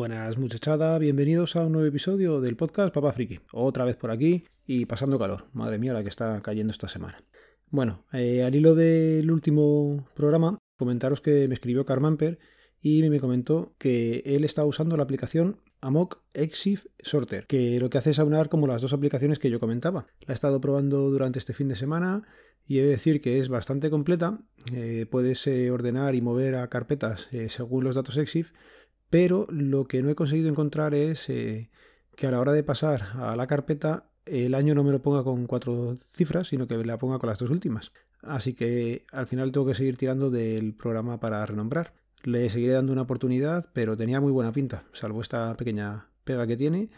Buenas muchachada, bienvenidos a un nuevo episodio del podcast Papá Friki. Otra vez por aquí y pasando calor. Madre mía la que está cayendo esta semana. Bueno, eh, al hilo del último programa, comentaros que me escribió Carmamper y me comentó que él está usando la aplicación Amok Exif Sorter, que lo que hace es aunar como las dos aplicaciones que yo comentaba. La he estado probando durante este fin de semana y he de decir que es bastante completa. Eh, puedes eh, ordenar y mover a carpetas según los datos Exif pero lo que no he conseguido encontrar es eh, que a la hora de pasar a la carpeta el año no me lo ponga con cuatro cifras, sino que la ponga con las dos últimas. Así que al final tengo que seguir tirando del programa para renombrar. Le seguiré dando una oportunidad, pero tenía muy buena pinta, salvo esta pequeña pega que tiene.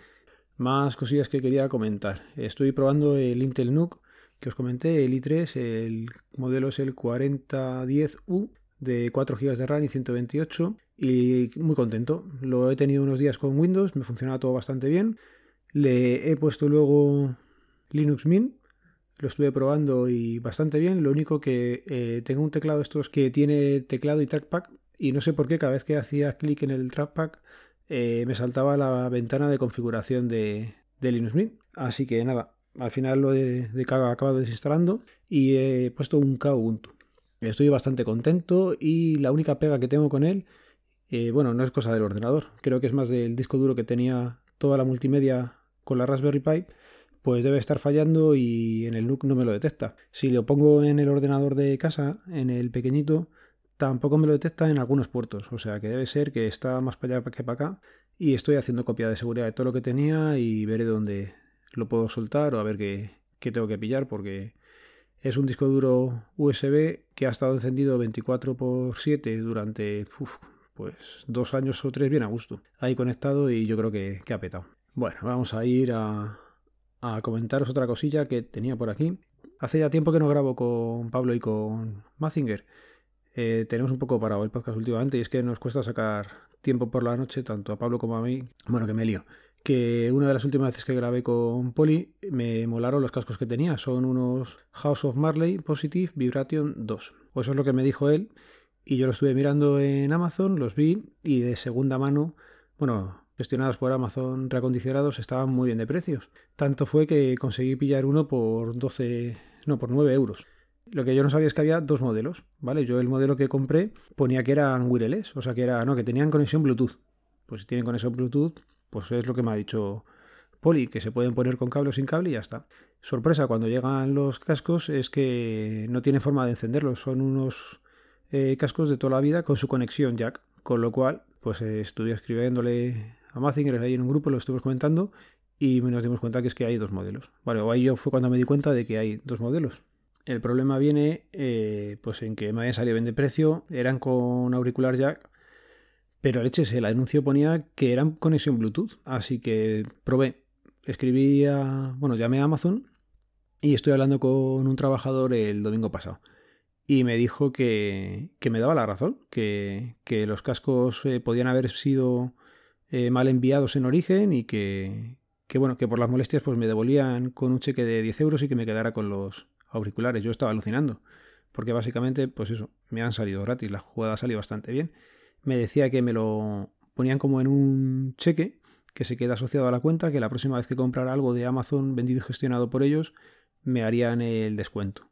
Más cosillas que quería comentar. Estoy probando el Intel NUC que os comenté, el i3, el modelo es el 4010U de 4 GB de RAM y 128 y muy contento. Lo he tenido unos días con Windows, me funcionaba todo bastante bien. Le he puesto luego Linux Mint, lo estuve probando y bastante bien. Lo único que eh, tengo un teclado estos que tiene teclado y trackpad y no sé por qué cada vez que hacía clic en el trackpad eh, me saltaba la ventana de configuración de, Linux Mint. Así que nada, al final lo he, de, acabado desinstalando y he puesto un Kubuntu. Estoy bastante contento y la única pega que tengo con él, eh, bueno, no es cosa del ordenador, creo que es más del disco duro que tenía toda la multimedia con la Raspberry Pi, pues debe estar fallando y en el NUC no me lo detecta. Si lo pongo en el ordenador de casa, en el pequeñito, tampoco me lo detecta en algunos puertos, o sea que debe ser que está más para allá que para acá y estoy haciendo copia de seguridad de todo lo que tenía y veré dónde lo puedo soltar o a ver qué, tengo que pillar porque es un disco duro USB que ha estado encendido 24 x 7 durante pues dos años o tres bien a gusto. Ahí conectado y yo creo que, ha petado. Bueno, vamos a ir a, comentaros otra cosilla que tenía por aquí. Hace ya tiempo que no grabo con Pablo y con Mazinger. Eh, tenemos un poco parado el podcast últimamente y es que nos cuesta sacar tiempo por la noche, tanto a Pablo como a mí. Bueno, que me lío que una de las últimas veces que grabé con Poli me molaron los cascos que tenía. Son unos House of Marley Positive Vibration 2. O eso es lo que me dijo él. Y yo lo estuve mirando en Amazon, los vi y de segunda mano, bueno, gestionados por Amazon reacondicionados, estaban muy bien de precios. Tanto fue que conseguí pillar uno por 12, no, por 9 euros. Lo que yo no sabía es que había dos modelos, ¿vale? Yo el modelo que compré ponía que eran wireless, o sea que era, no, que tenían conexión Bluetooth. Pues si tienen conexión Bluetooth, pues es lo que me ha dicho Poli, que se pueden poner con cable o sin cable y ya está. Sorpresa cuando llegan los cascos es que no tiene forma de encenderlos, son unos eh, cascos de toda la vida con su conexión jack, con lo cual pues eh, estuve escribiéndole a Mazinger ahí en un grupo, lo estuvimos comentando y nos dimos cuenta que es que hay dos modelos. Vale, ahí yo fue cuando me di cuenta de que hay dos modelos. El problema viene eh, pues en que me habían salido bien de precio, eran con auricular jack pero leches, el anuncio ponía que eran conexión Bluetooth, así que probé. Escribí a, bueno, llamé a Amazon y estoy hablando con un trabajador el domingo pasado. Y me dijo que, que me daba la razón, que, que los cascos eh, podían haber sido eh, mal enviados en origen y que, que, bueno, que por las molestias pues me devolvían con un cheque de 10 euros y que me quedara con los auriculares. Yo estaba alucinando, porque básicamente, pues eso, me han salido gratis, la jugada salido bastante bien me decía que me lo ponían como en un cheque que se queda asociado a la cuenta, que la próxima vez que comprara algo de Amazon vendido y gestionado por ellos, me harían el descuento.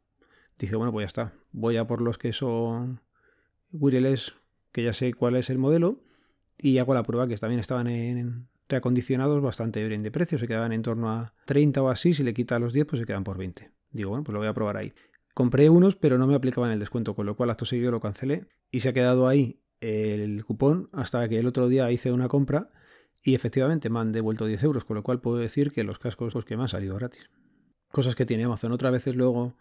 Dije, bueno, pues ya está. Voy a por los que son wireless, que ya sé cuál es el modelo, y hago la prueba que también estaban en reacondicionados bastante bien de precio. Se quedaban en torno a 30 o así. Si le quita los 10, pues se quedan por 20. Digo, bueno, pues lo voy a probar ahí. Compré unos, pero no me aplicaban el descuento, con lo cual acto seguido lo cancelé y se ha quedado ahí el cupón hasta que el otro día hice una compra y efectivamente me han devuelto 10 euros, con lo cual puedo decir que los cascos los que me han salido gratis. Cosas que tiene Amazon. Otras veces luego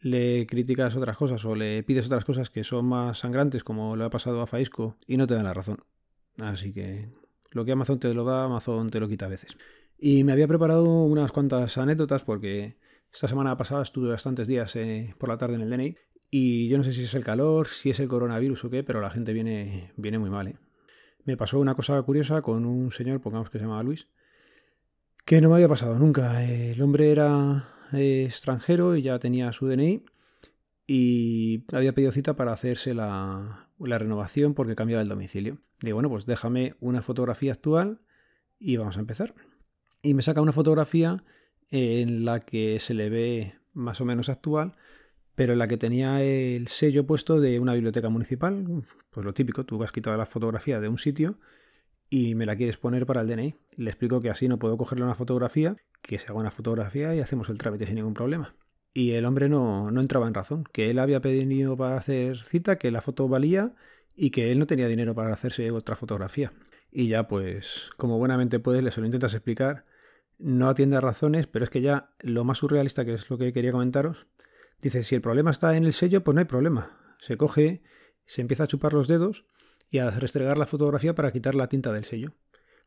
le criticas otras cosas o le pides otras cosas que son más sangrantes, como lo ha pasado a Faisco, y no te dan la razón. Así que lo que Amazon te lo da, Amazon te lo quita a veces. Y me había preparado unas cuantas anécdotas porque esta semana pasada estuve bastantes días eh, por la tarde en el DNI y yo no sé si es el calor, si es el coronavirus o qué, pero la gente viene, viene muy mal. ¿eh? Me pasó una cosa curiosa con un señor, pongamos que se llamaba Luis, que no me había pasado nunca. El hombre era eh, extranjero y ya tenía su DNI y había pedido cita para hacerse la, renovación porque cambiaba el domicilio. Digo, bueno, pues déjame una fotografía actual y vamos a empezar. Y me saca una fotografía en la que se le ve más o menos actual, pero en la que tenía el sello puesto de una biblioteca municipal, pues lo típico, tú has quitado la fotografía de un sitio y me la quieres poner para el DNI. Le explico que así no puedo cogerle una fotografía, que se haga una fotografía y hacemos el trámite sin ningún problema. Y el hombre no, no entraba en razón, que él había pedido para hacer cita, que la foto valía y que él no tenía dinero para hacerse otra fotografía. Y ya pues, como buenamente puedes, le lo intentas explicar, no atiende a razones, pero es que ya lo más surrealista, que es lo que quería comentaros, dice, si el problema está en el sello, pues no hay problema. Se coge, se empieza a chupar los dedos y a restregar la fotografía para quitar la tinta del sello.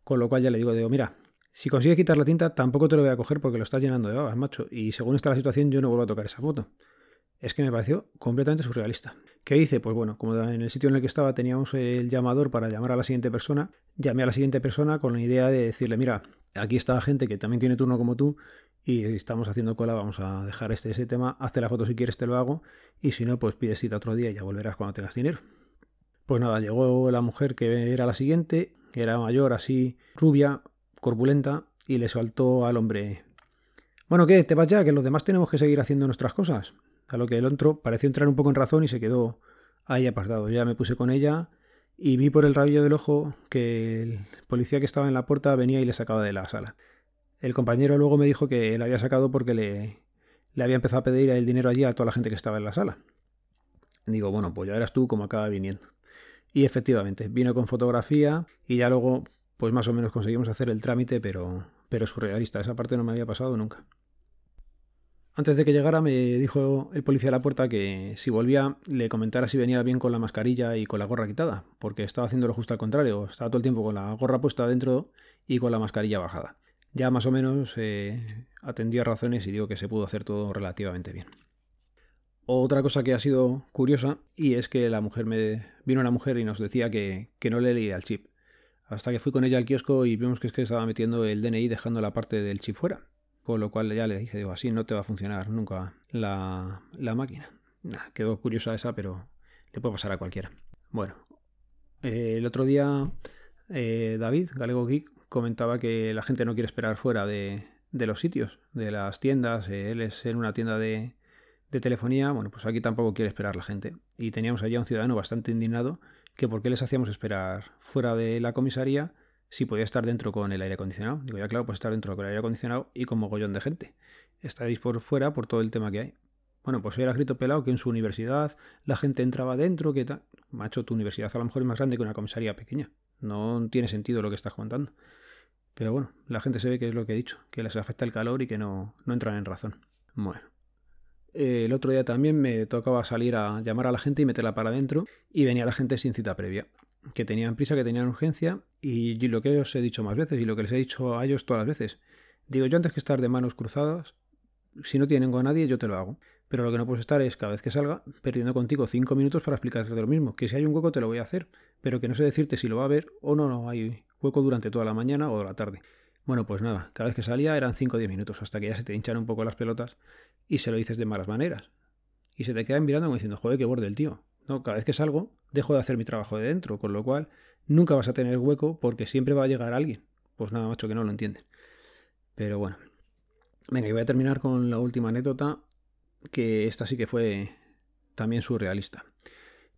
Con lo cual ya le digo, digo, mira, si consigues quitar la tinta, tampoco te lo voy a coger porque lo estás llenando de babas, macho. Y según está la situación, yo no vuelvo a tocar esa foto. Es que me pareció completamente surrealista. ¿Qué hice? Pues bueno, como en el sitio en el que estaba teníamos el llamador para llamar a la siguiente persona, llamé a la siguiente persona con la idea de decirle, mira, aquí está la gente que también tiene turno como tú y estamos haciendo cola, vamos a dejar este ese tema, hazte la foto si quieres, te lo hago, y si no, pues pides cita otro día y ya volverás cuando tengas dinero. Pues nada, llegó la mujer que era la siguiente, que era mayor, así, rubia, corpulenta, y le saltó al hombre, bueno, ¿qué? ¿Te vas ya? Que los demás tenemos que seguir haciendo nuestras cosas. A lo que el otro pareció entrar un poco en razón y se quedó ahí apartado. Ya me puse con ella y vi por el rabillo del ojo que el policía que estaba en la puerta venía y le sacaba de la sala. El compañero luego me dijo que le había sacado porque le, le había empezado a pedir el dinero allí a toda la gente que estaba en la sala. Digo, bueno, pues ya eras tú como acaba viniendo. Y efectivamente, vino con fotografía y ya luego, pues más o menos conseguimos hacer el trámite, pero, pero surrealista. Esa parte no me había pasado nunca. Antes de que llegara me dijo el policía a la puerta que si volvía le comentara si venía bien con la mascarilla y con la gorra quitada, porque estaba haciéndolo justo al contrario, estaba todo el tiempo con la gorra puesta adentro y con la mascarilla bajada. Ya más o menos eh, a razones y digo que se pudo hacer todo relativamente bien. Otra cosa que ha sido curiosa y es que la mujer me vino una mujer y nos decía que, que no le leía el chip. Hasta que fui con ella al kiosco y vimos que es que estaba metiendo el DNI dejando la parte del chip fuera. Con lo cual ya le dije, digo, así no te va a funcionar nunca la, máquina. quedó curiosa esa, pero le puede pasar a cualquiera. Bueno, eh, el otro día eh, David, Galego Geek, comentaba que la gente no quiere esperar fuera de, los sitios, de las tiendas. Eh, él es en una tienda de, de, telefonía. Bueno, pues aquí tampoco quiere esperar la gente. Y teníamos allá un ciudadano bastante indignado que por qué les hacíamos esperar fuera de la comisaría si podía estar dentro con el aire acondicionado. Digo, ya claro, pues estar dentro con el aire acondicionado y con mogollón de gente. Estaréis por fuera por todo el tema que hay. Bueno, pues era escrito pelado que en su universidad la gente entraba dentro, que tal. Macho, tu universidad a lo mejor es más grande que una comisaría pequeña. No tiene sentido lo que estás contando. Pero bueno, la gente se ve que es lo que he dicho, que les afecta el calor y que no, no entran en razón. Bueno. El otro día también me tocaba salir a llamar a la gente y meterla para adentro y venía la gente sin cita previa que tenían prisa, que tenían urgencia, y lo que os he dicho más veces, y lo que les he dicho a ellos todas las veces. Digo, yo antes que estar de manos cruzadas, si no tienen con nadie, yo te lo hago. Pero lo que no puedo estar es, cada vez que salga, perdiendo contigo cinco minutos para explicarte lo mismo. Que si hay un hueco, te lo voy a hacer, pero que no sé decirte si lo va a ver o no, no hay hueco durante toda la mañana o la tarde. Bueno, pues nada, cada vez que salía eran 5 o 10 minutos, hasta que ya se te hinchan un poco las pelotas y se lo dices de malas maneras. Y se te quedan mirando como diciendo, joder, qué borde el tío. No, cada vez que salgo, dejo de hacer mi trabajo de dentro, con lo cual nunca vas a tener hueco porque siempre va a llegar alguien. Pues nada, macho, que no lo entienden. Pero bueno. Venga, y voy a terminar con la última anécdota, que esta sí que fue también surrealista.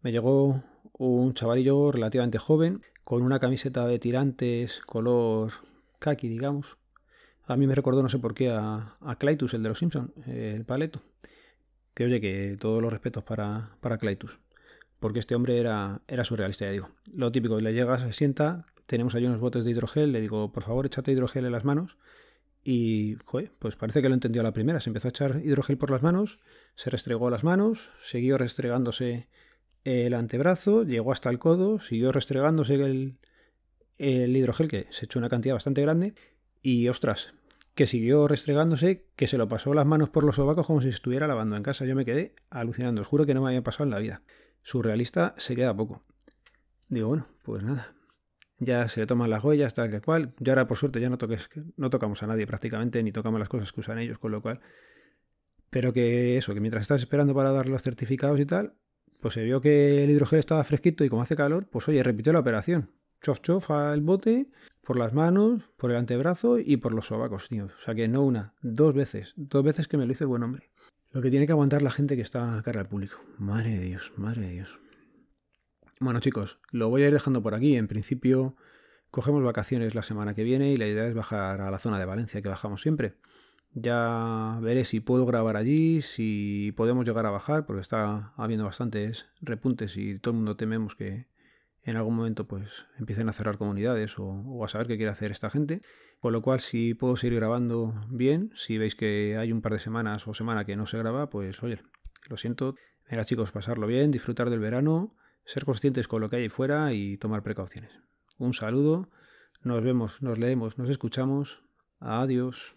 Me llegó un chavalillo relativamente joven, con una camiseta de tirantes color kaki, digamos. A mí me recordó, no sé por qué, a, a Clytus, el de los Simpsons, el paleto. Que oye, que todos los respetos para, para Clytus porque este hombre era, era surrealista, ya digo. Lo típico, le llega, se sienta, tenemos ahí unos botes de hidrogel, le digo, por favor, échate hidrogel en las manos. Y, pues parece que lo entendió a la primera. Se empezó a echar hidrogel por las manos, se restregó las manos, siguió restregándose el antebrazo, llegó hasta el codo, siguió restregándose el, el hidrogel, que se echó una cantidad bastante grande, y ostras, que siguió restregándose, que se lo pasó las manos por los sobacos como si estuviera lavando en casa. Yo me quedé alucinando, os juro que no me había pasado en la vida surrealista se queda poco. Digo, bueno, pues nada. Ya se le toman las huellas, tal que cual. Ya ahora, por suerte, ya no, toques, no tocamos a nadie prácticamente, ni tocamos las cosas que usan ellos, con lo cual. Pero que eso, que mientras estás esperando para dar los certificados y tal, pues se vio que el hidrogel estaba fresquito y como hace calor, pues oye, repitió la operación. Chof chof al bote, por las manos, por el antebrazo y por los sobacos, tío. O sea que no una, dos veces, dos veces que me lo hizo el buen hombre. Lo que tiene que aguantar la gente que está cara al público. Madre de Dios, madre de Dios. Bueno chicos, lo voy a ir dejando por aquí. En principio cogemos vacaciones la semana que viene y la idea es bajar a la zona de Valencia que bajamos siempre. Ya veré si puedo grabar allí, si podemos llegar a bajar, porque está habiendo bastantes repuntes y todo el mundo tememos que en algún momento pues empiecen a cerrar comunidades o, a saber qué quiere hacer esta gente. Con lo cual, si puedo seguir grabando bien, si veis que hay un par de semanas o semana que no se graba, pues oye, lo siento. Venga chicos, pasarlo bien, disfrutar del verano ser conscientes con lo que hay fuera y tomar precauciones. Un saludo, nos vemos, nos leemos, nos escuchamos. Adiós.